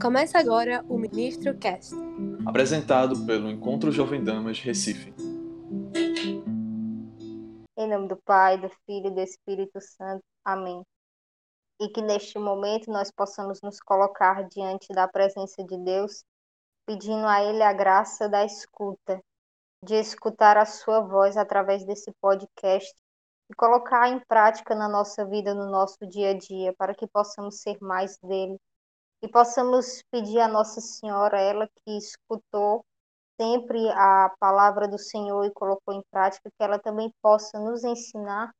Começa agora o Ministro Cast. Apresentado pelo Encontro Jovem Damas Recife. Em nome do Pai, do Filho e do Espírito Santo. Amém. E que neste momento nós possamos nos colocar diante da presença de Deus, pedindo a Ele a graça da escuta, de escutar a Sua voz através desse podcast e colocar em prática na nossa vida, no nosso dia a dia, para que possamos ser mais dele e possamos pedir a Nossa Senhora, ela que escutou sempre a palavra do Senhor e colocou em prática, que ela também possa nos ensinar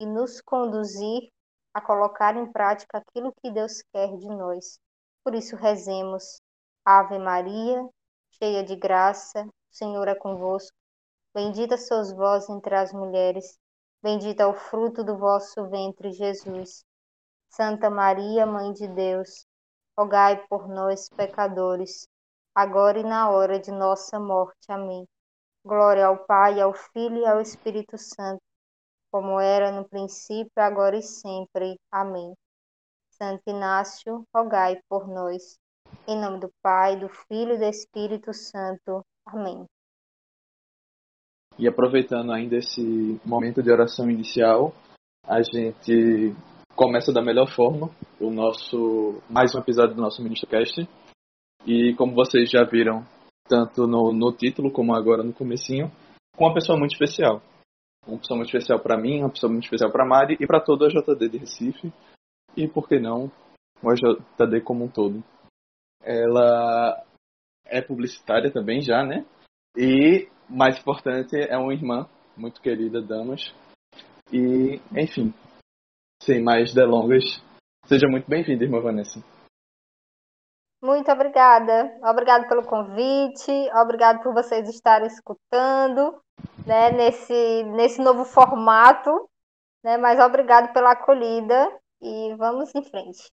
e nos conduzir a colocar em prática aquilo que Deus quer de nós. Por isso, rezemos. Ave Maria, cheia de graça, o Senhor é convosco. Bendita sois vós entre as mulheres, bendito é o fruto do vosso ventre, Jesus. Santa Maria, Mãe de Deus, rogai por nós, pecadores, agora e na hora de nossa morte. Amém. Glória ao Pai, ao Filho e ao Espírito Santo, como era no princípio, agora e sempre. Amém. Santo Inácio, rogai por nós. Em nome do Pai, do Filho e do Espírito Santo. Amém. E aproveitando ainda esse momento de oração inicial, a gente começa da melhor forma o nosso mais um episódio do nosso Ministro Cast. E como vocês já viram, tanto no, no título como agora no comecinho, com uma pessoa muito especial. Uma pessoa muito especial para mim, uma pessoa muito especial para Mari e para toda a JD de Recife. E por que não, o JD como um todo. Ela é publicitária também já, né? E, mais importante, é uma irmã muito querida, Damas. E, enfim, sem mais delongas, seja muito bem-vinda, irmã Vanessa. Muito obrigada. Obrigada pelo convite, obrigado por vocês estarem escutando né, nesse, nesse novo formato, né, mas obrigado pela acolhida e vamos em frente.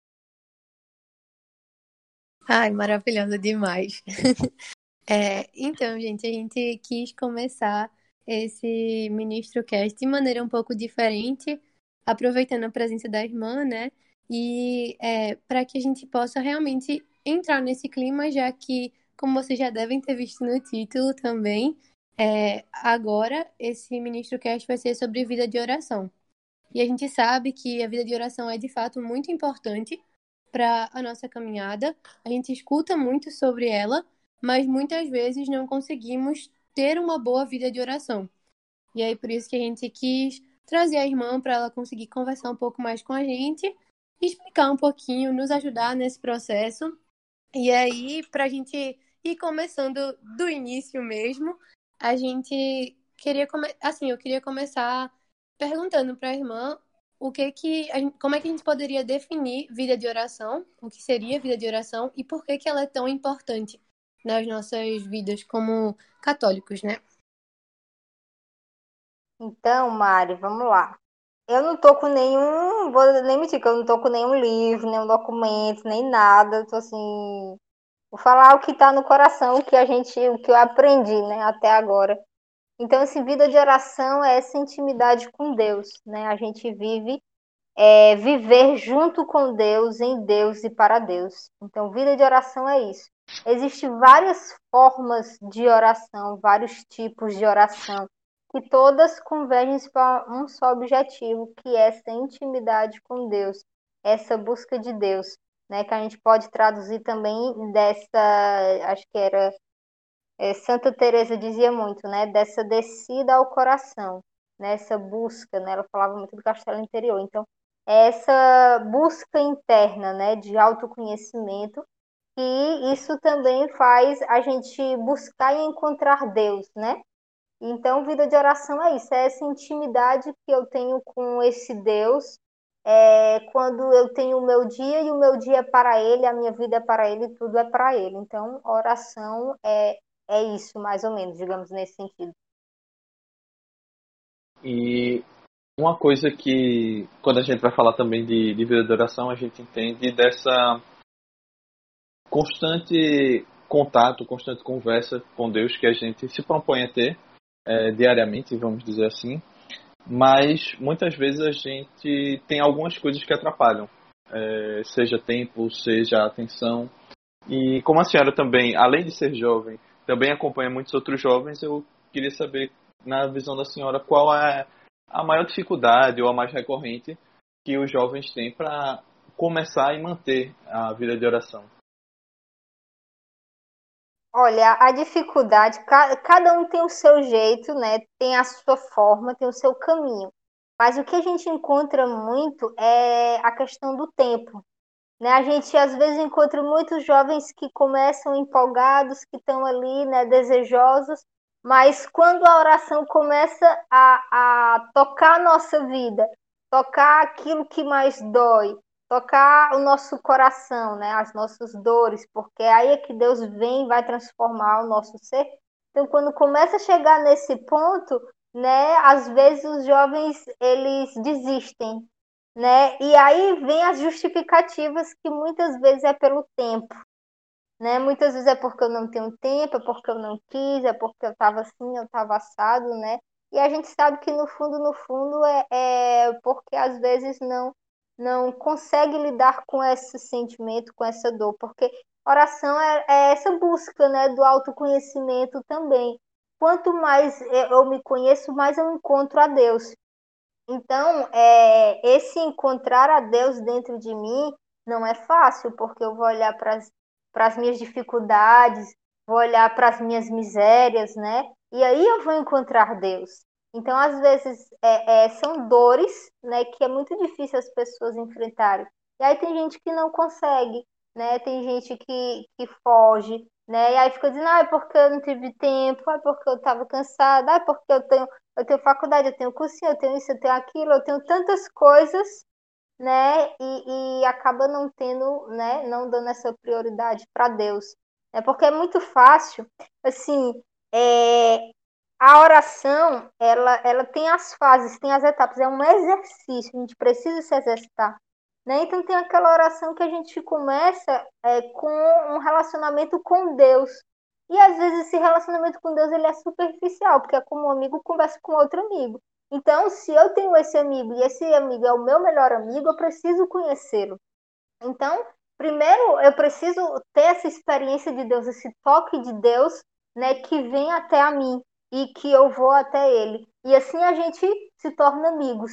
Ai, maravilhosa demais. é, então, gente, a gente quis começar esse Ministro Cast de maneira um pouco diferente, aproveitando a presença da irmã, né? E é, para que a gente possa realmente entrar nesse clima, já que, como vocês já devem ter visto no título também, é, agora esse Ministro Cast vai ser sobre vida de oração. E a gente sabe que a vida de oração é de fato muito importante para a nossa caminhada. A gente escuta muito sobre ela, mas muitas vezes não conseguimos ter uma boa vida de oração. E aí por isso que a gente quis trazer a irmã para ela conseguir conversar um pouco mais com a gente, explicar um pouquinho, nos ajudar nesse processo. E aí, para a gente ir começando do início mesmo, a gente queria assim, eu queria começar perguntando para a irmã o que que gente, como é que a gente poderia definir vida de oração, o que seria vida de oração e por que que ela é tão importante nas nossas vidas como católicos, né? Então, Mari, vamos lá. Eu não tô com nenhum, vou nem mentir que eu não tô com nenhum livro, nenhum documento, nem nada. Tô assim, vou falar o que tá no coração, o que a gente, o que eu aprendi, né, até agora. Então, esse vida de oração é essa intimidade com Deus, né? A gente vive é, viver junto com Deus, em Deus e para Deus. Então, vida de oração é isso. Existem várias formas de oração, vários tipos de oração que todas convergem para um só objetivo, que é essa intimidade com Deus, essa busca de Deus, né? Que a gente pode traduzir também dessa, acho que era é, Santa Teresa dizia muito, né? Dessa descida ao coração, né? Essa busca, né? Ela falava muito do castelo interior. Então, é essa busca interna, né? De autoconhecimento e isso também faz a gente buscar e encontrar Deus, né? Então, vida de oração é isso, é essa intimidade que eu tenho com esse Deus, é, quando eu tenho o meu dia e o meu dia é para Ele, a minha vida é para Ele, tudo é para Ele. Então, oração é, é isso, mais ou menos, digamos, nesse sentido. E uma coisa que, quando a gente vai falar também de, de vida de oração, a gente entende dessa constante contato, constante conversa com Deus que a gente se propõe a ter é, diariamente, vamos dizer assim, mas muitas vezes a gente tem algumas coisas que atrapalham, é, seja tempo, seja atenção, E como a senhora também, além de ser jovem, também acompanha muitos outros jovens, eu queria saber, na visão da senhora, qual é a maior dificuldade ou a mais recorrente que os jovens têm para começar e manter a vida de oração. Olha, a dificuldade, cada um tem o seu jeito, né? Tem a sua forma, tem o seu caminho. Mas o que a gente encontra muito é a questão do tempo. Né? A gente às vezes encontra muitos jovens que começam empolgados, que estão ali, né, desejosos, mas quando a oração começa a, a tocar a nossa vida, tocar aquilo que mais dói, tocar o nosso coração, né, as nossas dores, porque aí é que Deus vem e vai transformar o nosso ser. Então, quando começa a chegar nesse ponto, né, às vezes os jovens eles desistem, né? E aí vem as justificativas que muitas vezes é pelo tempo, né? Muitas vezes é porque eu não tenho tempo, é porque eu não quis, é porque eu estava assim, eu estava assado, né? E a gente sabe que no fundo, no fundo é, é porque às vezes não não consegue lidar com esse sentimento, com essa dor, porque oração é, é essa busca, né, do autoconhecimento também. Quanto mais eu me conheço, mais eu encontro a Deus. Então, é, esse encontrar a Deus dentro de mim não é fácil, porque eu vou olhar para as minhas dificuldades, vou olhar para as minhas misérias, né? E aí eu vou encontrar Deus. Então, às vezes, é, é, são dores, né, que é muito difícil as pessoas enfrentarem. E aí tem gente que não consegue, né? Tem gente que, que foge, né? E aí fica dizendo, ah, é porque eu não tive tempo, ah, é porque eu estava cansada, ah, é porque eu tenho, eu tenho faculdade, eu tenho cursinho, eu tenho isso, eu tenho aquilo, eu tenho tantas coisas, né? E, e acaba não tendo, né? Não dando essa prioridade para Deus. É porque é muito fácil, assim, é, a oração, ela, ela tem as fases, tem as etapas, é um exercício, a gente precisa se exercitar. Né? Então tem aquela oração que a gente começa é, com um relacionamento com Deus. E às vezes esse relacionamento com Deus ele é superficial, porque é como um amigo conversa com outro amigo. Então, se eu tenho esse amigo e esse amigo é o meu melhor amigo, eu preciso conhecê-lo. Então, primeiro eu preciso ter essa experiência de Deus, esse toque de Deus, né, que vem até a mim e que eu vou até ele. E assim a gente se torna amigos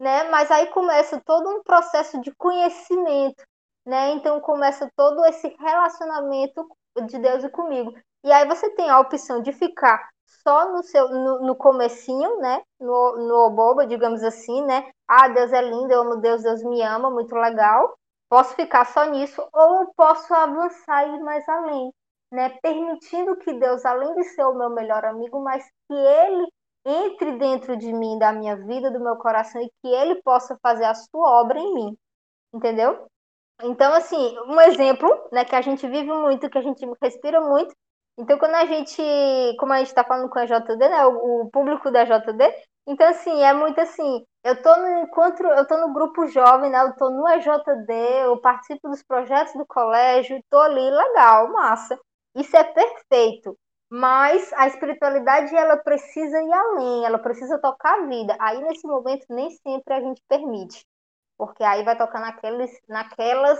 né? Mas aí começa todo um processo de conhecimento, né? Então começa todo esse relacionamento de Deus e comigo. E aí você tem a opção de ficar só no seu no, no comecinho, né? No, no oboba, digamos assim, né? Ah, Deus é lindo, eu amo Deus, Deus me ama, muito legal. Posso ficar só nisso ou posso avançar e ir mais além, né? Permitindo que Deus, além de ser o meu melhor amigo, mas que ele entre dentro de mim, da minha vida, do meu coração e que ele possa fazer a sua obra em mim. Entendeu? Então, assim, um exemplo, né, que a gente vive muito, que a gente respira muito. Então, quando a gente, como a gente está falando com a JD, né, o, o, público da JD, então, assim, é muito assim, eu tô no encontro, eu tô no grupo jovem, né, eu tô no EJD, eu participo dos projetos do colégio, tô ali, legal, massa. Isso é perfeito. Mas a espiritualidade ela precisa ir além, ela precisa tocar a vida. Aí nesse momento nem sempre a gente permite, porque aí vai tocar naqueles, naquelas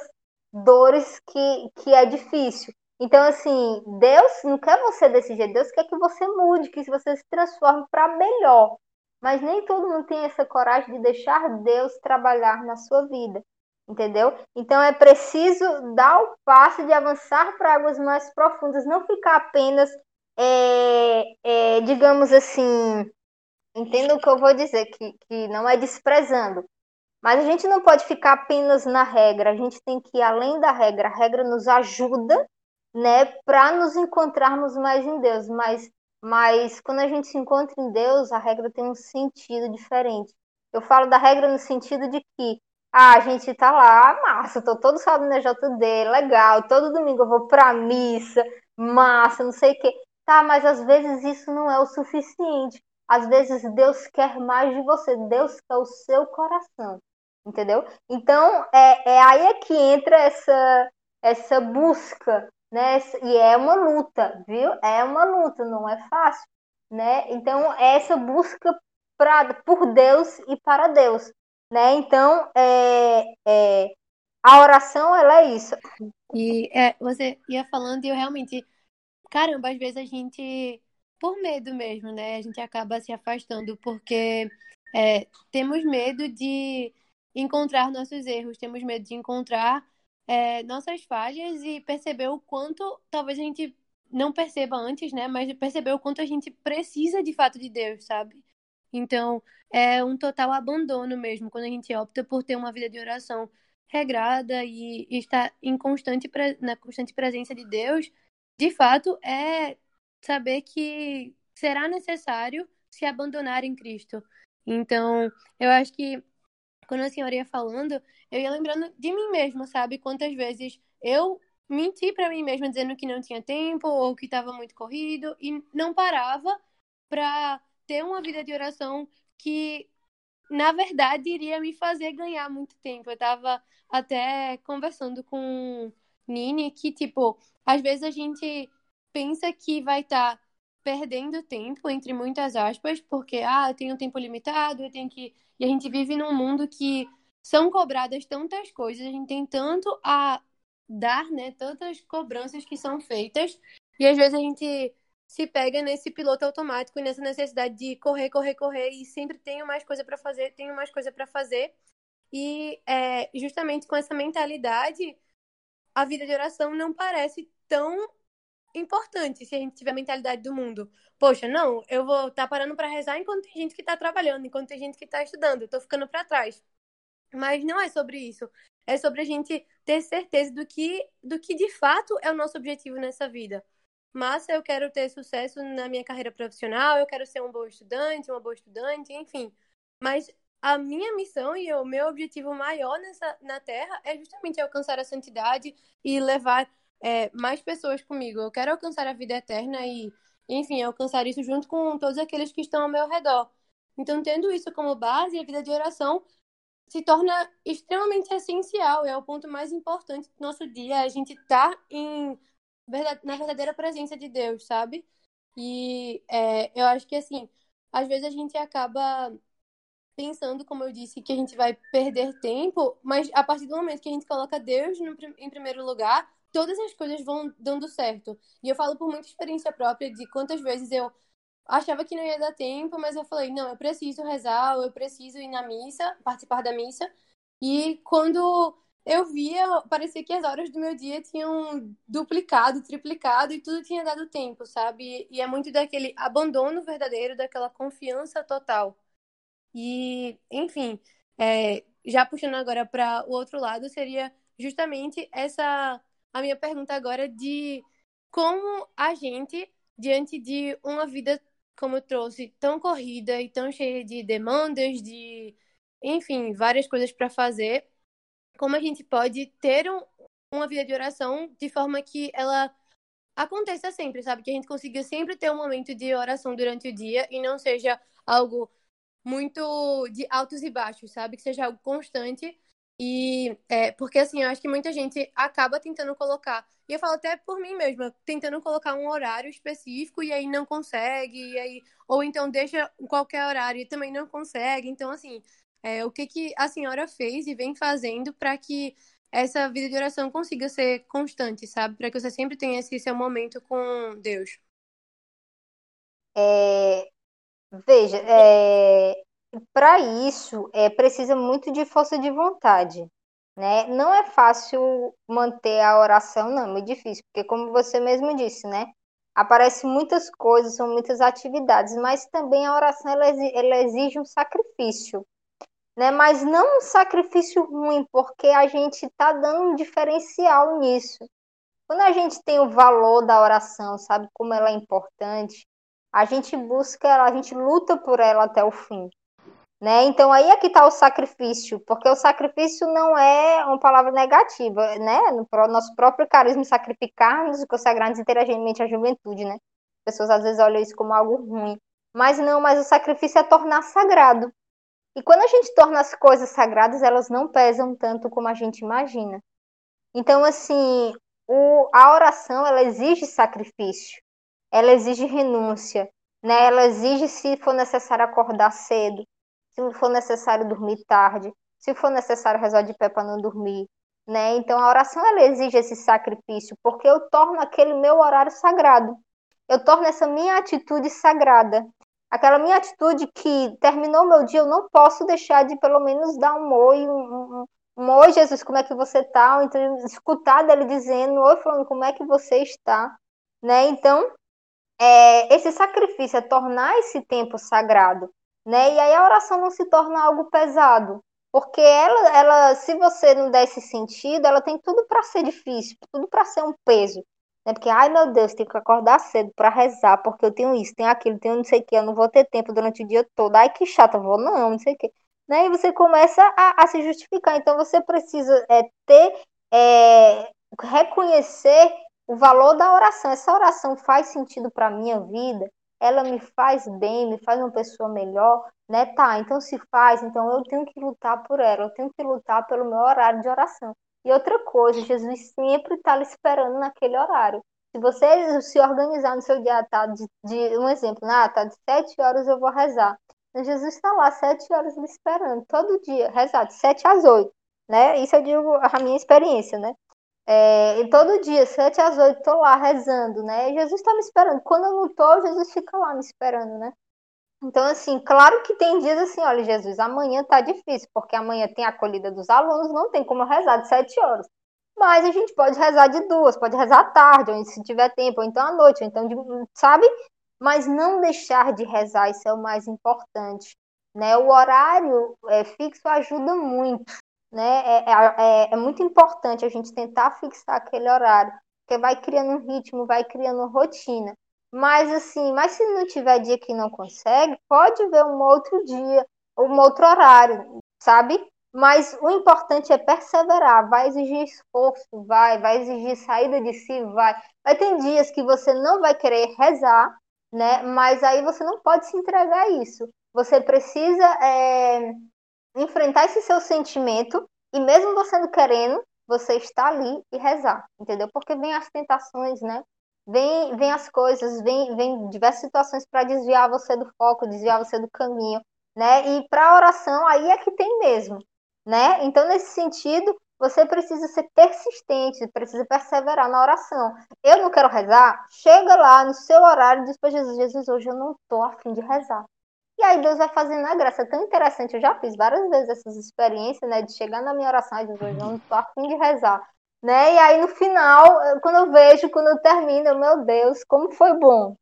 dores que, que é difícil. Então, assim, Deus não quer você desse jeito, Deus quer que você mude, que você se transforme para melhor. Mas nem todo mundo tem essa coragem de deixar Deus trabalhar na sua vida, entendeu? Então é preciso dar o passo de avançar para águas mais profundas, não ficar apenas é, é, digamos assim, entenda o que eu vou dizer, que, que não é desprezando, mas a gente não pode ficar apenas na regra, a gente tem que ir além da regra. A regra nos ajuda, né, para nos encontrarmos mais em Deus, mas, mas quando a gente se encontra em Deus, a regra tem um sentido diferente. Eu falo da regra no sentido de que ah, a gente tá lá, massa, tô todo sábado na JD, legal, todo domingo eu vou pra missa, massa, não sei o quê. Tá, mas às vezes isso não é o suficiente. Às vezes Deus quer mais de você, Deus quer o seu coração, entendeu? Então é, é aí é que entra essa essa busca, né? E é uma luta, viu? É uma luta, não é fácil, né? Então é essa busca pra, por Deus e para Deus, né? Então é, é a oração ela é isso. E é, você ia falando e eu realmente, caramba, às vezes a gente, por medo mesmo, né? A gente acaba se afastando porque é, temos medo de encontrar nossos erros, temos medo de encontrar é, nossas falhas e perceber o quanto talvez a gente não perceba antes, né? Mas perceber o quanto a gente precisa de fato de Deus, sabe? Então, é um total abandono mesmo quando a gente opta por ter uma vida de oração regrada e estar em constante na constante presença de Deus. De fato, é saber que será necessário se abandonar em Cristo. Então, eu acho que quando a senhora ia falando, eu ia lembrando de mim mesma, sabe? Quantas vezes eu menti para mim mesma dizendo que não tinha tempo ou que estava muito corrido e não parava para ter uma vida de oração que na verdade iria me fazer ganhar muito tempo. Eu estava até conversando com Nini que tipo, às vezes a gente pensa que vai estar tá perdendo tempo entre muitas aspas, porque ah, eu tenho tempo limitado, eu tenho que e a gente vive num mundo que são cobradas tantas coisas, a gente tem tanto a dar, né? Tantas cobranças que são feitas. E às vezes a gente se pega nesse piloto automático e nessa necessidade de correr, correr, correr e sempre tenho mais coisa para fazer, tenho mais coisa para fazer. E é, justamente com essa mentalidade, a vida de oração não parece tão importante se a gente tiver a mentalidade do mundo. Poxa, não, eu vou estar tá parando para rezar enquanto tem gente que está trabalhando, enquanto tem gente que está estudando, eu tô ficando para trás. Mas não é sobre isso. É sobre a gente ter certeza do que, do que de fato é o nosso objetivo nessa vida. Massa, eu quero ter sucesso na minha carreira profissional, eu quero ser um bom estudante, uma boa estudante, enfim. Mas a minha missão e o meu objetivo maior nessa, na Terra é justamente alcançar a santidade e levar é, mais pessoas comigo. Eu quero alcançar a vida eterna e, enfim, alcançar isso junto com todos aqueles que estão ao meu redor. Então, tendo isso como base, a vida de oração se torna extremamente essencial, é o ponto mais importante do nosso dia, a gente tá em na verdadeira presença de Deus, sabe? E é, eu acho que assim, às vezes a gente acaba pensando, como eu disse, que a gente vai perder tempo, mas a partir do momento que a gente coloca Deus no, em primeiro lugar, todas as coisas vão dando certo. E eu falo por muita experiência própria de quantas vezes eu achava que não ia dar tempo, mas eu falei, não, eu preciso rezar, eu preciso ir na missa, participar da missa. E quando eu via, parecia que as horas do meu dia tinham duplicado, triplicado e tudo tinha dado tempo, sabe? E é muito daquele abandono verdadeiro, daquela confiança total. E, enfim, é, já puxando agora para o outro lado, seria justamente essa a minha pergunta agora de como a gente, diante de uma vida como eu trouxe, tão corrida e tão cheia de demandas, de, enfim, várias coisas para fazer, como a gente pode ter um, uma vida de oração de forma que ela aconteça sempre, sabe? Que a gente consiga sempre ter um momento de oração durante o dia e não seja algo muito de altos e baixos, sabe? Que seja algo constante e é, porque assim, eu acho que muita gente acaba tentando colocar, e eu falo até por mim mesma, tentando colocar um horário específico e aí não consegue, e aí, ou então deixa qualquer horário e também não consegue. Então, assim, é, o que, que a senhora fez e vem fazendo para que essa vida de oração consiga ser constante, sabe? Para que você sempre tenha esse seu momento com Deus. É, veja, é, para isso é precisa muito de força de vontade, né? Não é fácil manter a oração, não, é muito difícil, porque como você mesmo disse, né? Aparecem muitas coisas, são muitas atividades, mas também a oração ela exige, ela exige um sacrifício, né? Mas não um sacrifício ruim, porque a gente está dando um diferencial nisso. Quando a gente tem o valor da oração, sabe como ela é importante, a gente busca, a gente luta por ela até o fim. Né? Então aí é que está o sacrifício, porque o sacrifício não é uma palavra negativa, né? No nosso próprio carisma sacrificar-nos e consagrar-nos inteiramente à juventude, né? As pessoas às vezes olham isso como algo ruim. Mas não, mas o sacrifício é tornar sagrado. E quando a gente torna as coisas sagradas, elas não pesam tanto como a gente imagina. Então, assim, o, a oração, ela exige sacrifício, ela exige renúncia, né? Ela exige, se for necessário, acordar cedo, se for necessário dormir tarde, se for necessário rezar de pé para não dormir, né? Então a oração ela exige esse sacrifício, porque eu torno aquele meu horário sagrado. Eu torno essa minha atitude sagrada. Aquela minha atitude que terminou meu dia, eu não posso deixar de pelo menos dar um oi, um, um, um oi, Jesus, como é que você está? Então escutar dele dizendo, oi, falando como é que você está, né? Então, é, esse sacrifício é tornar esse tempo sagrado, né? E aí a oração não se torna algo pesado, porque ela, ela, se você não der esse sentido, ela tem tudo para ser difícil, tudo para ser um peso. Né? Porque, ai meu Deus, tenho que acordar cedo para rezar, porque eu tenho isso, tenho aquilo, tenho não sei o que, eu não vou ter tempo durante o dia todo. Ai que chata, vou não, não sei o que. Né? E você começa a, a se justificar. Então você precisa é, ter, é, reconhecer o valor da oração. Essa oração faz sentido para minha vida? ela me faz bem, me faz uma pessoa melhor, né? Tá, então se faz, então eu tenho que lutar por ela, eu tenho que lutar pelo meu horário de oração. E outra coisa, Jesus sempre está esperando naquele horário. Se você se organizar no seu dia, tá de, de um exemplo, ah, tá de sete horas eu vou rezar. Então, Jesus está lá sete horas lhe esperando, todo dia, rezar, de sete às oito, né? Isso eu digo a minha experiência, né? É, e todo dia, sete às oito, estou lá rezando, né? E Jesus está me esperando. Quando eu não estou, Jesus fica lá me esperando, né? Então, assim, claro que tem dias assim, olha, Jesus, amanhã tá difícil, porque amanhã tem a acolhida dos alunos, não tem como eu rezar de sete horas. Mas a gente pode rezar de duas, pode rezar à tarde, ou se tiver tempo, ou então à noite, ou então, de, sabe? Mas não deixar de rezar, isso é o mais importante. Né? O horário é, fixo ajuda muito, né? É, é, é, é, muito importante a gente tentar fixar aquele horário, porque vai criando um ritmo, vai criando rotina. Mas assim, mas se não tiver dia que não consegue, pode ver um outro dia, um outro horário, sabe? Mas o importante é perseverar, vai exigir esforço, vai, vai exigir saída de si, vai. Vai ter dias que você não vai querer rezar, né? Mas aí você não pode se entregar a isso. Você precisa é, enfrentar esse seu sentimento e mesmo você não querendo, você está ali e rezar, entendeu? Porque vem as tentações, né? Vem, vem as coisas, vem, vem diversas situações para desviar você do foco, desviar você do caminho, né? E para a oração aí é que tem mesmo, né? Então nesse sentido, você precisa ser persistente, precisa perseverar na oração. Eu não quero rezar, chega lá no seu horário e diz para Jesus, Jesus, hoje eu não estou afim de rezar. E aí Deus vai fazendo a graça. É tão interessante. Eu já fiz várias vezes essas experiências, né? De chegar na minha oração e dizer, não estou afim de rezar. Né? E aí no final, quando eu vejo, quando eu termino, meu Deus, como foi bom.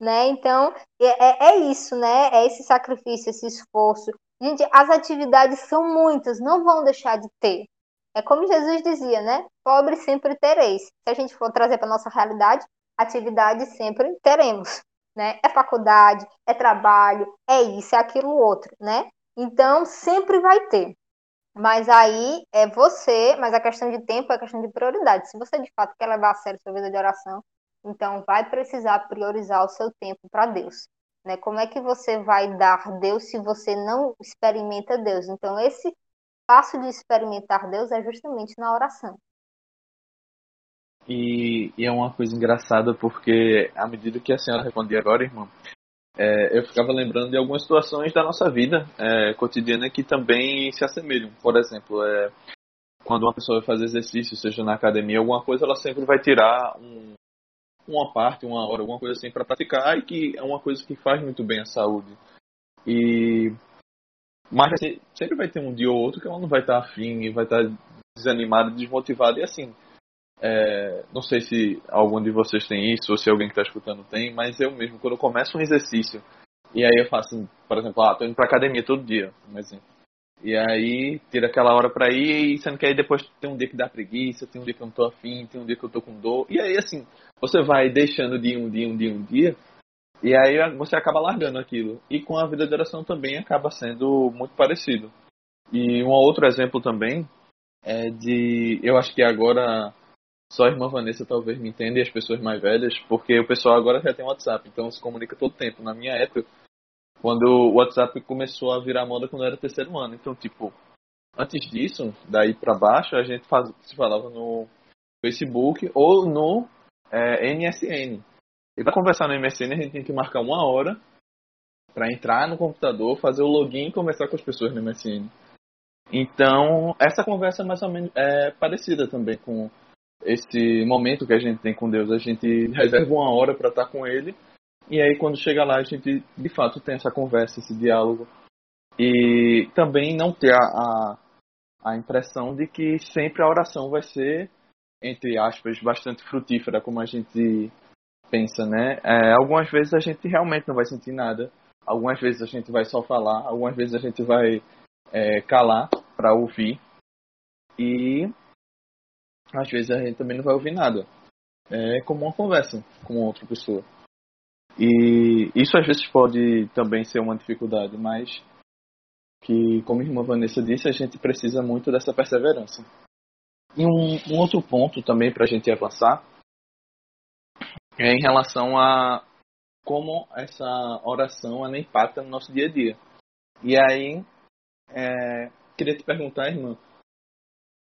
Né? Então, é, é, é isso, né? É esse sacrifício, esse esforço. Gente, as atividades são muitas, não vão deixar de ter. É como Jesus dizia, né? Pobre sempre tereis. Se a gente for trazer para nossa realidade, atividade sempre teremos né? É faculdade, é trabalho, é isso, é aquilo outro, né? Então, sempre vai ter. Mas aí é você, mas a questão de tempo é a questão de prioridade. Se você de fato quer levar a sério sua vida de oração, então vai precisar priorizar o seu tempo para Deus. Né? Como é que você vai dar Deus se você não experimenta Deus? Então, esse passo de experimentar Deus é justamente na oração. E, e, é uma coisa engraçada porque, à medida que a senhora respondia agora, irmão, é, eu ficava lembrando de algumas situações da nossa vida é, cotidiana que também se assemelham. Por exemplo, é, quando uma pessoa vai fazer exercício, seja na academia, alguma coisa, ela sempre vai tirar um, uma parte, uma hora, alguma coisa assim para praticar e que é uma coisa que faz muito bem à saúde. E mas assim, sempre vai ter um dia ou outro que ela não vai estar afim e vai estar desanimada, desmotivada e assim é, não sei se algum de vocês tem isso, ou se alguém que está escutando tem, mas eu mesmo, quando eu começo um exercício, e aí eu faço, por exemplo, ah, tô indo pra academia todo dia, um exemplo. E aí, tira aquela hora pra ir, sendo que aí depois tem um dia que dá preguiça, tem um dia que eu não tô afim, tem um dia que eu tô com dor. E aí, assim, você vai deixando de um dia, um dia, um dia, e aí você acaba largando aquilo. E com a vida de oração também acaba sendo muito parecido. E um outro exemplo também é de. Eu acho que agora só a irmã Vanessa talvez me entenda e as pessoas mais velhas, porque o pessoal agora já tem WhatsApp, então se comunica todo tempo. Na minha época, quando o WhatsApp começou a virar moda quando era terceiro ano. Então, tipo, antes disso, daí para baixo, a gente faz, se falava no Facebook ou no é, MSN. E para conversar no MSN, a gente tem que marcar uma hora para entrar no computador, fazer o login e conversar com as pessoas no MSN. Então, essa conversa é mais ou menos é parecida também com esse momento que a gente tem com Deus. A gente reserva uma hora para estar com Ele, e aí quando chega lá a gente de fato tem essa conversa, esse diálogo. E também não ter a, a, a impressão de que sempre a oração vai ser, entre aspas, bastante frutífera, como a gente pensa, né? É, algumas vezes a gente realmente não vai sentir nada, algumas vezes a gente vai só falar, algumas vezes a gente vai é, calar para ouvir e às vezes a gente também não vai ouvir nada. É como uma conversa com outra pessoa. E isso às vezes pode também ser uma dificuldade, mas que, como a irmã Vanessa disse, a gente precisa muito dessa perseverança. E um, um outro ponto também para a gente avançar é em relação a como essa oração ela impacta no nosso dia a dia. E aí, é, queria te perguntar, irmã,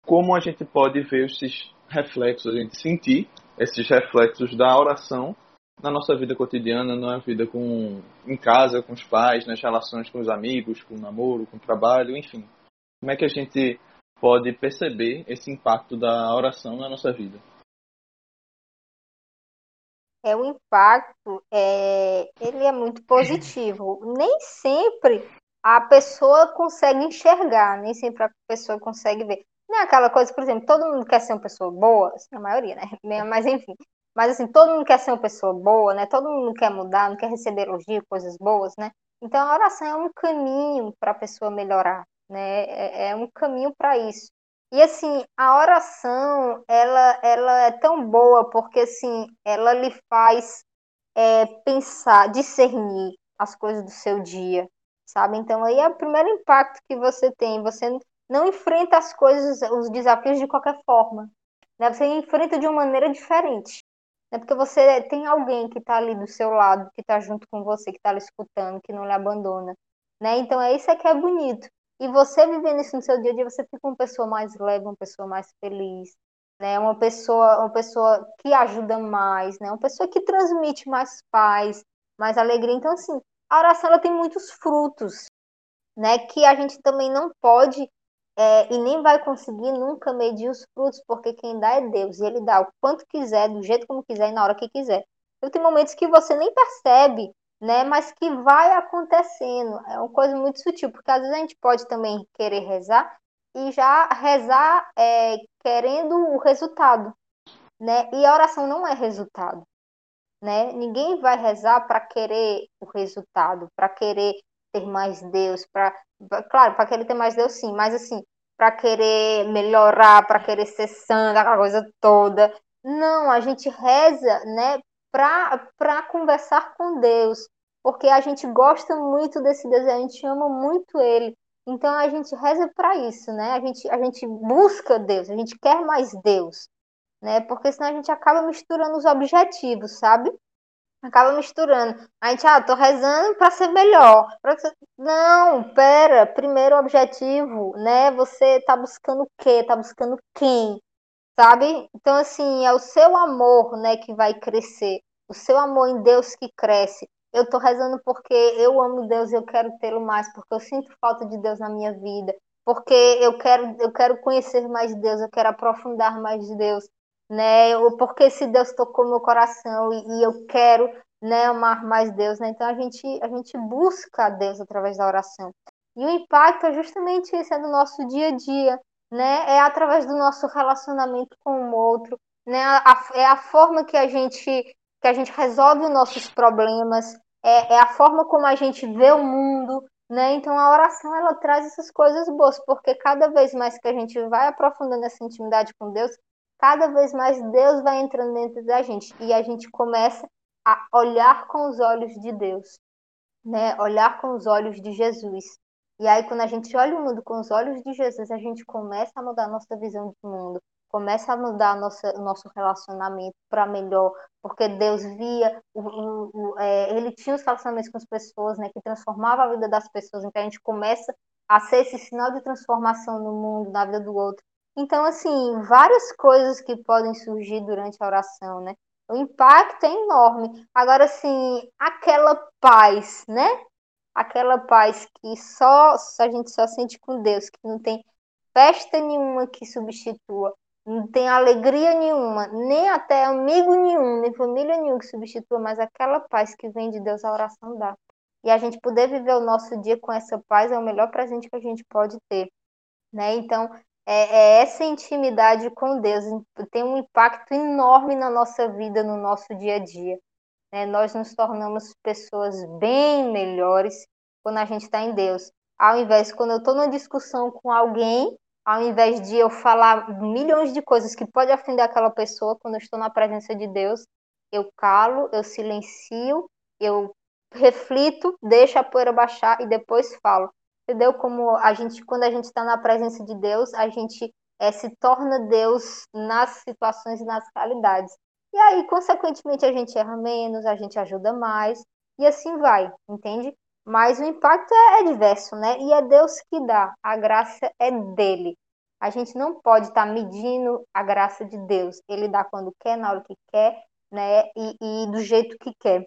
como a gente pode ver esses reflexos, a gente sentir esses reflexos da oração na nossa vida cotidiana, na vida com em casa, com os pais, nas relações com os amigos, com o namoro, com o trabalho, enfim. Como é que a gente pode perceber esse impacto da oração na nossa vida? É o impacto, é, ele é muito positivo. Nem sempre a pessoa consegue enxergar, nem sempre a pessoa consegue ver. Não é aquela coisa, por exemplo, todo mundo quer ser uma pessoa boa, a maioria, né? Mas enfim. Mas assim, todo mundo quer ser uma pessoa boa, né? Todo mundo quer mudar, não quer receber elogio, coisas boas, né? Então a oração é um caminho para a pessoa melhorar, né? É, é um caminho para isso. E assim, a oração, ela, ela é tão boa porque assim, ela lhe faz é, pensar, discernir as coisas do seu dia, sabe? Então aí é o primeiro impacto que você tem. Você não enfrenta as coisas, os desafios de qualquer forma. Né? Você enfrenta de uma maneira diferente. Né? Porque você tem alguém que está ali do seu lado, que está junto com você, que está lhe escutando, que não lhe abandona. Né? Então é isso que é bonito. E você vivendo isso no seu dia a dia, você fica uma pessoa mais leve, uma pessoa mais feliz, né? Uma pessoa, uma pessoa que ajuda mais, né? Uma pessoa que transmite mais paz, mais alegria. Então assim, a oração ela tem muitos frutos, né? Que a gente também não pode é, e nem vai conseguir nunca medir os frutos, porque quem dá é Deus, e Ele dá o quanto quiser, do jeito como quiser e na hora que quiser. Então, tem momentos que você nem percebe, né, mas que vai acontecendo. É uma coisa muito sutil, porque às vezes a gente pode também querer rezar e já rezar é, querendo o resultado, né? E a oração não é resultado, né? Ninguém vai rezar para querer o resultado, para querer ter mais Deus, para claro, para querer ter mais Deus sim, mas assim, para querer melhorar, para querer ser santa, aquela coisa toda. Não, a gente reza, né, para conversar com Deus, porque a gente gosta muito desse Deus, a gente ama muito ele. Então a gente reza para isso, né? A gente, a gente busca Deus, a gente quer mais Deus, né? Porque senão a gente acaba misturando os objetivos, sabe? Acaba misturando. A gente, ah, tô rezando para ser melhor. Não, pera, primeiro objetivo, né? Você tá buscando o quê? Tá buscando quem? Sabe? Então, assim, é o seu amor, né, que vai crescer. O seu amor em Deus que cresce. Eu tô rezando porque eu amo Deus e eu quero tê-lo mais, porque eu sinto falta de Deus na minha vida, porque eu quero, eu quero conhecer mais Deus, eu quero aprofundar mais de Deus né? Porque se Deus tocou meu coração e, e eu quero, né, amar mais Deus, né? Então a gente a gente busca Deus através da oração. E o impacto é justamente isso, é do nosso dia a dia, né? É através do nosso relacionamento com o outro, né? A, é a forma que a gente que a gente resolve os nossos problemas, é, é a forma como a gente vê o mundo, né? Então a oração ela traz essas coisas boas, porque cada vez mais que a gente vai aprofundando essa intimidade com Deus, cada vez mais Deus vai entrando dentro da gente e a gente começa a olhar com os olhos de Deus, né? Olhar com os olhos de Jesus. E aí quando a gente olha o mundo com os olhos de Jesus, a gente começa a mudar a nossa visão de mundo, começa a mudar nossa, nosso relacionamento para melhor, porque Deus via, o, o, o, é, ele tinha os relacionamentos com as pessoas, né, que transformava a vida das pessoas, então a gente começa a ser esse sinal de transformação no mundo, na vida do outro. Então, assim, várias coisas que podem surgir durante a oração, né? O impacto é enorme. Agora, assim, aquela paz, né? aquela paz que só, a gente só sente com Deus, que não tem festa nenhuma que substitua, não tem alegria nenhuma, nem até amigo nenhum, nem família nenhuma que substitua, mas aquela paz que vem de Deus, a oração dá. E a gente poder viver o nosso dia com essa paz é o melhor presente que a gente pode ter. Né? Então, é, é essa intimidade com Deus tem um impacto enorme na nossa vida, no nosso dia a dia. Né? Nós nos tornamos pessoas bem melhores quando a gente está em Deus. Ao invés, quando eu estou numa discussão com alguém, ao invés de eu falar milhões de coisas que pode ofender aquela pessoa, quando eu estou na presença de Deus, eu calo, eu silencio, eu reflito, deixo a poeira baixar e depois falo. Entendeu? Como a gente, quando a gente está na presença de Deus, a gente é, se torna Deus nas situações e nas realidades. E aí, consequentemente, a gente erra menos, a gente ajuda mais, e assim vai, entende? Mas o impacto é, é diverso, né? E é Deus que dá, a graça é dele. A gente não pode estar tá medindo a graça de Deus. Ele dá quando quer, na hora que quer, né? E, e do jeito que quer.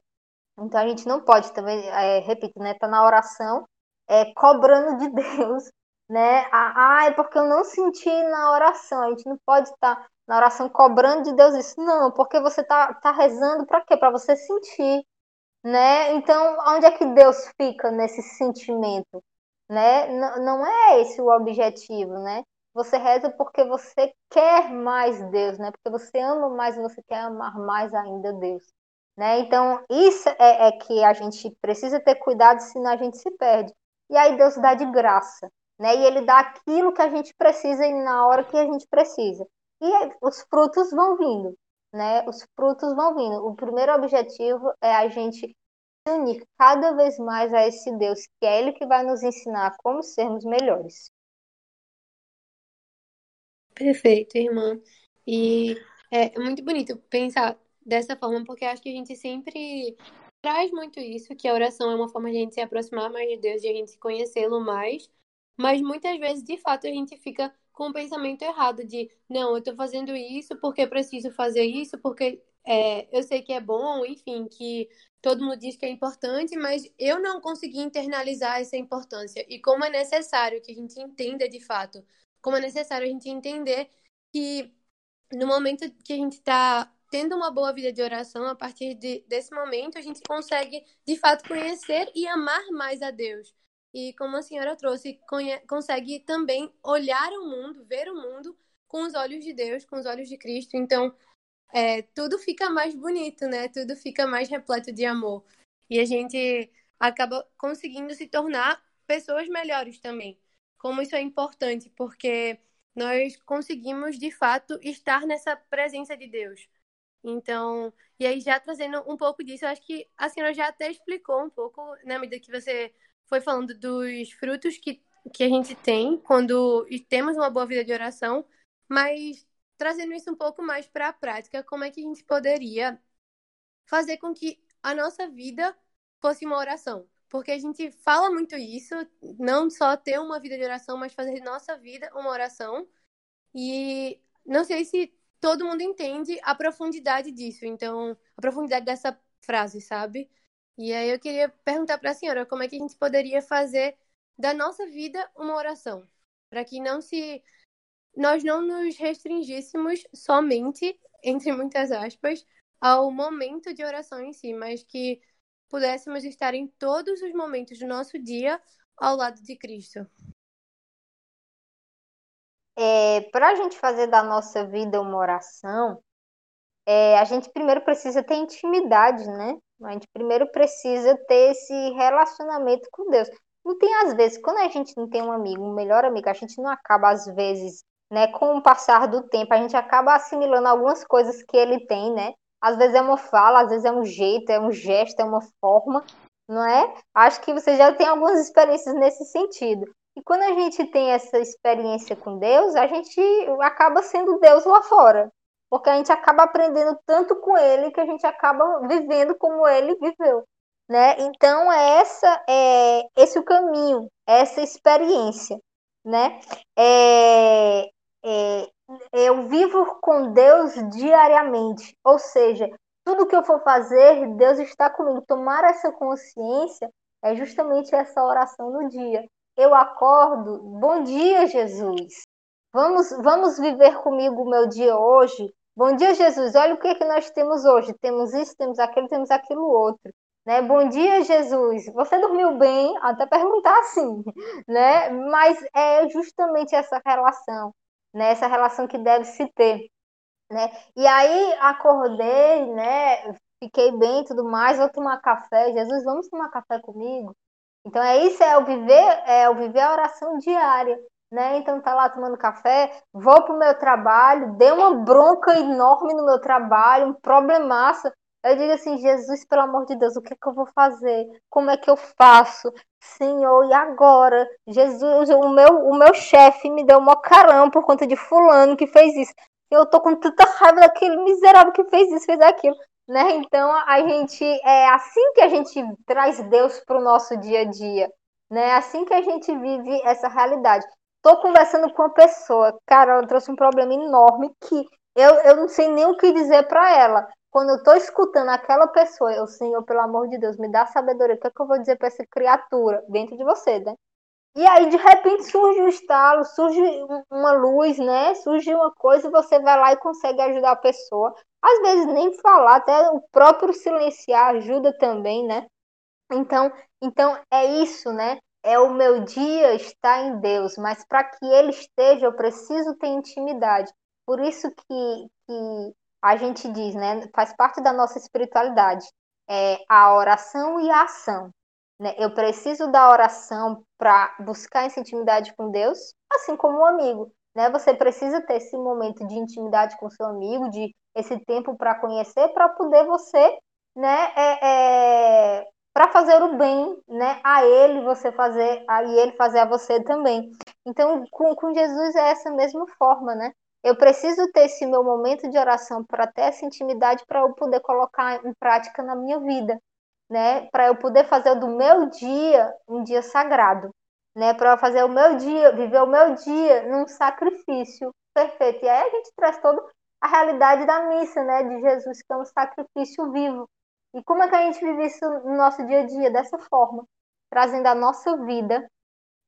Então a gente não pode também, é, repito, né? Tá na oração, é, cobrando de Deus, né? Ah, é porque eu não senti na oração. A gente não pode estar tá na oração cobrando de Deus isso. Não, porque você tá, tá rezando para quê? Para você sentir né? Então, onde é que Deus fica nesse sentimento, né? N não é esse o objetivo, né? Você reza porque você quer mais Deus, né? Porque você ama mais e você quer amar mais ainda Deus, né? Então, isso é, é que a gente precisa ter cuidado, senão a gente se perde. E aí Deus dá de graça, né? E Ele dá aquilo que a gente precisa e na hora que a gente precisa. E os frutos vão vindo, né? Os frutos vão vindo. O primeiro objetivo é a gente se unir cada vez mais a esse Deus, que é Ele que vai nos ensinar como sermos melhores. Perfeito, irmã. E é muito bonito pensar dessa forma, porque acho que a gente sempre traz muito isso, que a oração é uma forma de a gente se aproximar mais de Deus, de a gente conhecê-lo mais, mas muitas vezes, de fato, a gente fica com o pensamento errado de não, eu estou fazendo isso porque preciso fazer isso, porque é, eu sei que é bom, enfim, que todo mundo diz que é importante, mas eu não consegui internalizar essa importância. E como é necessário que a gente entenda de fato, como é necessário a gente entender que no momento que a gente está tendo uma boa vida de oração, a partir de, desse momento a gente consegue de fato conhecer e amar mais a Deus e, como a senhora trouxe, consegue também olhar o mundo, ver o mundo com os olhos de Deus, com os olhos de Cristo. Então, é, tudo fica mais bonito, né? Tudo fica mais repleto de amor. E a gente acaba conseguindo se tornar pessoas melhores também. Como isso é importante, porque nós conseguimos de fato estar nessa presença de Deus. Então, e aí já trazendo um pouco disso, eu acho que a senhora já até explicou um pouco, na medida que você foi falando dos frutos que, que a gente tem quando temos uma boa vida de oração, mas trazendo isso um pouco mais para a prática, como é que a gente poderia fazer com que a nossa vida fosse uma oração? Porque a gente fala muito isso, não só ter uma vida de oração, mas fazer nossa vida uma oração. E não sei se todo mundo entende a profundidade disso, então, a profundidade dessa frase, sabe? E aí eu queria perguntar para a senhora como é que a gente poderia fazer da nossa vida uma oração, para que não se nós não nos restringíssemos somente, entre muitas aspas, ao momento de oração em si, mas que pudéssemos estar em todos os momentos do nosso dia ao lado de Cristo. É, para a gente fazer da nossa vida uma oração, é, a gente primeiro precisa ter intimidade, né? A gente primeiro precisa ter esse relacionamento com Deus. Não tem às vezes, quando a gente não tem um amigo, um melhor amigo, a gente não acaba às vezes, né, com o passar do tempo, a gente acaba assimilando algumas coisas que ele tem, né? Às vezes é uma fala, às vezes é um jeito, é um gesto, é uma forma, não é? Acho que você já tem algumas experiências nesse sentido. E quando a gente tem essa experiência com Deus, a gente acaba sendo Deus lá fora porque a gente acaba aprendendo tanto com ele que a gente acaba vivendo como ele viveu, né? Então essa é esse é o caminho, essa experiência, né? É, é, eu vivo com Deus diariamente, ou seja, tudo que eu for fazer, Deus está comigo. Tomar essa consciência É justamente essa oração no dia. Eu acordo, bom dia, Jesus. Vamos, vamos viver comigo o meu dia hoje. Bom dia, Jesus. Olha o que, que nós temos hoje. Temos isso, temos aquilo, temos aquilo outro. Né? Bom dia, Jesus. Você dormiu bem? Até perguntar assim, né? Mas é justamente essa relação, né? Essa relação que deve se ter, né? E aí acordei, né? Fiquei bem, tudo mais. Vou tomar café. Jesus, vamos tomar café comigo? Então é isso, é o viver, é o viver a oração diária, né? Então tá lá tomando café, vou pro meu trabalho, dei uma bronca enorme no meu trabalho, um problemaço. Eu digo assim, Jesus, pelo amor de Deus, o que é que eu vou fazer? Como é que eu faço? Senhor, e agora? Jesus, o meu, o meu chefe me deu uma caramba por conta de fulano que fez isso. Eu tô com tanta raiva daquele miserável que fez isso, fez aquilo. Né? Então, a gente é assim que a gente traz Deus para o nosso dia a dia, né? Assim que a gente vive essa realidade. Tô conversando com uma pessoa, cara, ela trouxe um problema enorme que eu, eu não sei nem o que dizer para ela. Quando eu tô escutando aquela pessoa, eu, Senhor, pelo amor de Deus, me dá sabedoria. O que, é que eu vou dizer para essa criatura dentro de você, né? E aí, de repente, surge um estalo, surge uma luz, né? Surge uma coisa e você vai lá e consegue ajudar a pessoa. Às vezes, nem falar, até o próprio silenciar ajuda também, né? Então, então é isso, né? é o meu dia estar em Deus, mas para que ele esteja, eu preciso ter intimidade. Por isso que, que a gente diz, né? Faz parte da nossa espiritualidade, é a oração e a ação. Né? Eu preciso da oração para buscar essa intimidade com Deus, assim como um amigo. Né? Você precisa ter esse momento de intimidade com seu amigo, de esse tempo para conhecer, para poder você né, é, é, para fazer o bem, né, a ele você fazer, a ele fazer a você também. Então, com, com Jesus é essa mesma forma, né? Eu preciso ter esse meu momento de oração para ter essa intimidade para eu poder colocar em prática na minha vida, né? Para eu poder fazer do meu dia um dia sagrado, né? Para fazer o meu dia, viver o meu dia num sacrifício perfeito. E aí a gente traz toda a realidade da missa, né, de Jesus, que é um sacrifício vivo, e como é que a gente vive isso no nosso dia a dia? Dessa forma, trazendo a nossa vida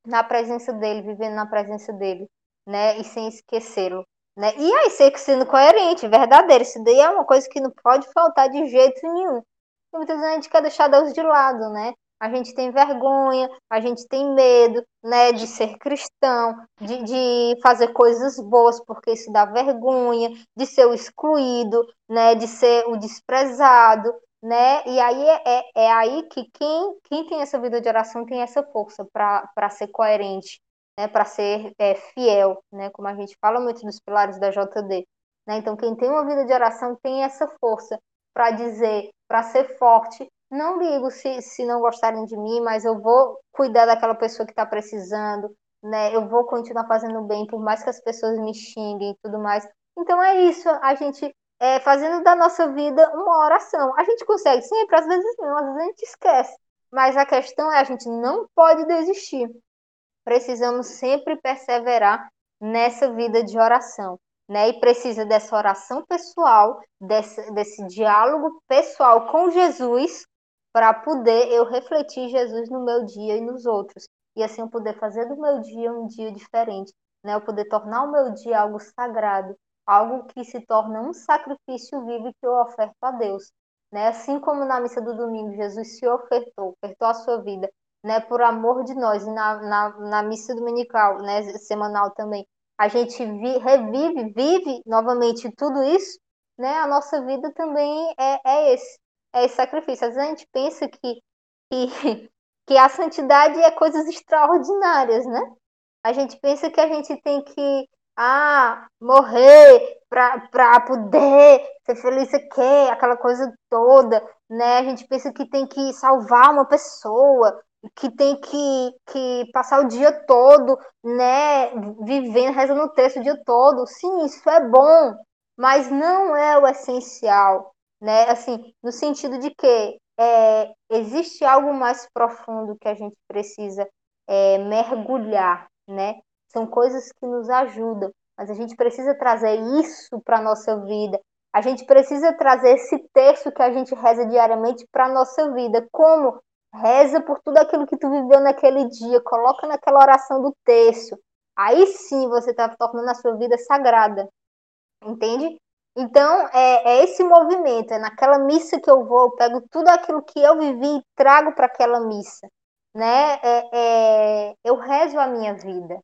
na presença dele, vivendo na presença dele, né? E sem esquecê-lo. Né? E aí, ser sendo coerente, verdadeiro. Isso daí é uma coisa que não pode faltar de jeito nenhum. E muitas vezes a gente quer deixar Deus de lado, né? A gente tem vergonha, a gente tem medo, né, de ser cristão, de, de fazer coisas boas porque isso dá vergonha, de ser o excluído, né, de ser o desprezado, né? E aí é, é, é aí que quem, quem tem essa vida de oração tem essa força para ser coerente, né? Para ser é, fiel, né? Como a gente fala muito dos pilares da JD. Né? Então, quem tem uma vida de oração tem essa força para dizer, para ser forte. Não ligo se, se não gostarem de mim, mas eu vou cuidar daquela pessoa que está precisando, né? Eu vou continuar fazendo bem, por mais que as pessoas me xinguem e tudo mais. Então é isso, a gente é, fazendo da nossa vida uma oração. A gente consegue sempre, às vezes não, às vezes a gente esquece. Mas a questão é a gente não pode desistir. Precisamos sempre perseverar nessa vida de oração. Né? E precisa dessa oração pessoal, desse, desse diálogo pessoal com Jesus, para poder eu refletir Jesus no meu dia e nos outros. E assim eu poder fazer do meu dia um dia diferente. Né? Eu poder tornar o meu dia algo sagrado, algo que se torna um sacrifício vivo que eu oferto a Deus. Né? Assim como na missa do domingo Jesus se ofertou, ofertou a sua vida, né, por amor de nós, e na, na, na missa dominical, né, semanal também, a gente vi, revive, vive novamente tudo isso, né, a nossa vida também é, é esse, é esse sacrifício. Às vezes a gente pensa que, que, que a santidade é coisas extraordinárias, né? A gente pensa que a gente tem que ah, morrer para poder ser feliz, aquela coisa toda, né? A gente pensa que tem que salvar uma pessoa, que tem que, que passar o dia todo, né, vivendo, rezando o texto o dia todo. Sim, isso é bom, mas não é o essencial, né? Assim, no sentido de que é, existe algo mais profundo que a gente precisa é, mergulhar, né? são coisas que nos ajudam, mas a gente precisa trazer isso para a nossa vida. A gente precisa trazer esse texto que a gente reza diariamente para a nossa vida. Como? Reza por tudo aquilo que tu viveu naquele dia, coloca naquela oração do texto. Aí sim você está tornando a sua vida sagrada. Entende? Então, é, é, esse movimento, é naquela missa que eu vou, eu pego tudo aquilo que eu vivi e trago para aquela missa. Né? É, é, eu rezo a minha vida.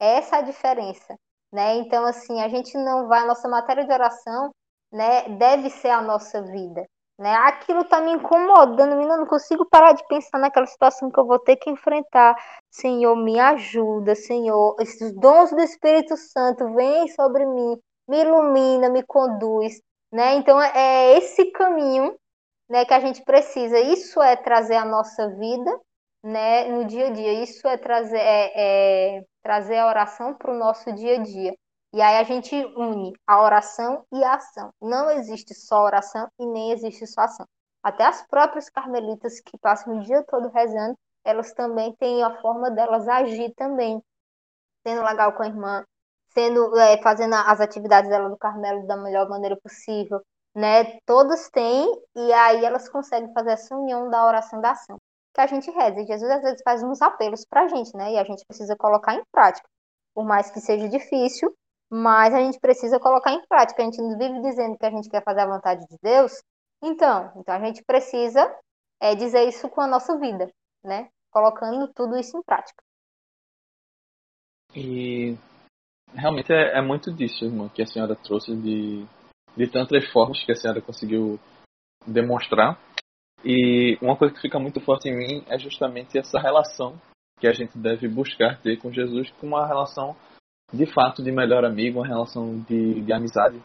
É essa a diferença. Né? Então, assim, a gente não vai, a nossa matéria de oração né, deve ser a nossa vida. Né? Aquilo está me incomodando, eu não consigo parar de pensar naquela situação que eu vou ter que enfrentar. Senhor, me ajuda, Senhor. Esses dons do Espírito Santo vêm sobre mim, me ilumina, me conduz. Né? Então, é, é esse caminho né, que a gente precisa. Isso é trazer a nossa vida né, no dia a dia. Isso é trazer, é, é trazer a oração para o nosso dia a dia. E aí a gente une a oração e a ação. Não existe só oração e nem existe só ação. Até as próprias carmelitas que passam o dia todo rezando, elas também têm a forma delas agir também, sendo legal com a irmã, sendo é, fazendo as atividades dela do Carmelo da melhor maneira possível, né? Todas têm e aí elas conseguem fazer essa união da oração da ação. Que a gente reza. E Jesus às vezes faz uns apelos para a gente, né? E a gente precisa colocar em prática. Por mais que seja difícil, mas a gente precisa colocar em prática. A gente não vive dizendo que a gente quer fazer a vontade de Deus. Então, então a gente precisa é, dizer isso com a nossa vida, né? Colocando tudo isso em prática. E realmente é, é muito disso, irmã, que a senhora trouxe de, de tantas formas que a senhora conseguiu demonstrar. E uma coisa que fica muito forte em mim é justamente essa relação que a gente deve buscar ter com Jesus, com uma relação de fato de melhor amigo, uma relação de, de amizade,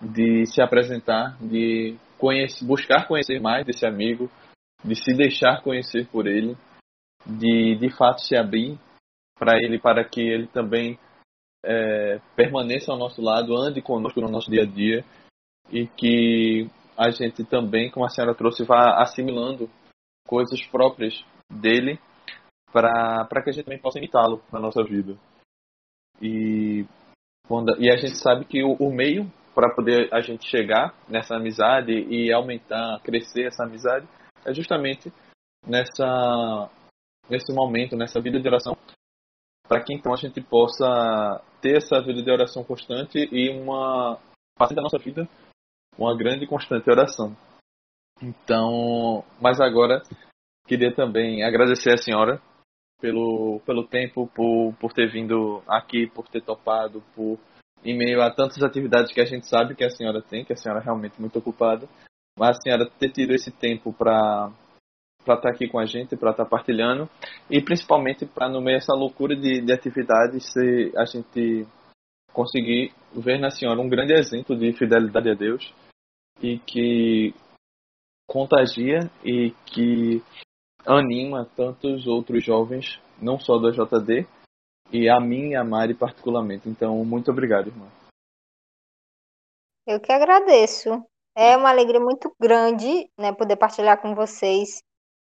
de se apresentar, de conhecer, buscar conhecer mais desse amigo, de se deixar conhecer por ele, de de fato se abrir para ele, para que ele também é, permaneça ao nosso lado, ande conosco no nosso dia a dia e que a gente também, como a senhora trouxe, vá assimilando coisas próprias dele para que a gente também possa imitá-lo na nossa vida. E, quando, e a gente sabe que o, o meio para poder a gente chegar nessa amizade e aumentar, crescer essa amizade, é justamente nessa nesse momento, nessa vida de oração, para que então a gente possa ter essa vida de oração constante e uma parte da nossa vida uma grande e constante oração. Então, mas agora queria também agradecer a senhora pelo, pelo tempo, por, por ter vindo aqui, por ter topado, por em meio a tantas atividades que a gente sabe que a senhora tem, que a senhora é realmente muito ocupada, mas a senhora ter tido esse tempo para para estar tá aqui com a gente, para estar tá partilhando e principalmente para no meio dessa loucura de, de atividades se a gente conseguir ver na senhora um grande exemplo de fidelidade a Deus e que contagia e que anima tantos outros jovens, não só da JD, e a mim e a Mari particularmente. Então, muito obrigado, irmã. Eu que agradeço. É uma alegria muito grande, né, poder partilhar com vocês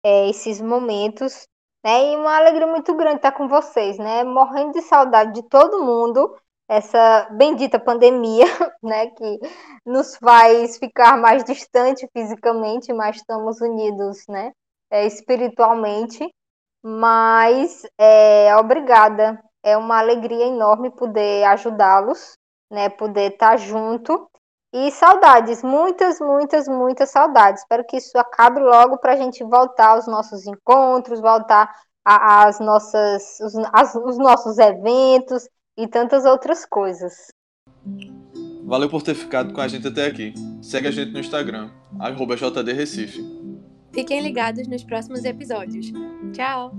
é, esses momentos, né, e uma alegria muito grande estar com vocês, né, morrendo de saudade de todo mundo, essa bendita pandemia, né, que nos faz ficar mais distante fisicamente, mas estamos unidos, né, é, espiritualmente, mas é, obrigada. É uma alegria enorme poder ajudá-los, né? Poder estar junto. E saudades, muitas, muitas, muitas saudades. Espero que isso acabe logo para a gente voltar aos nossos encontros, voltar às nossas, os, as, os nossos eventos e tantas outras coisas. Valeu por ter ficado com a gente até aqui. Segue a gente no Instagram, JDRecife. Fiquem ligados nos próximos episódios. Tchau!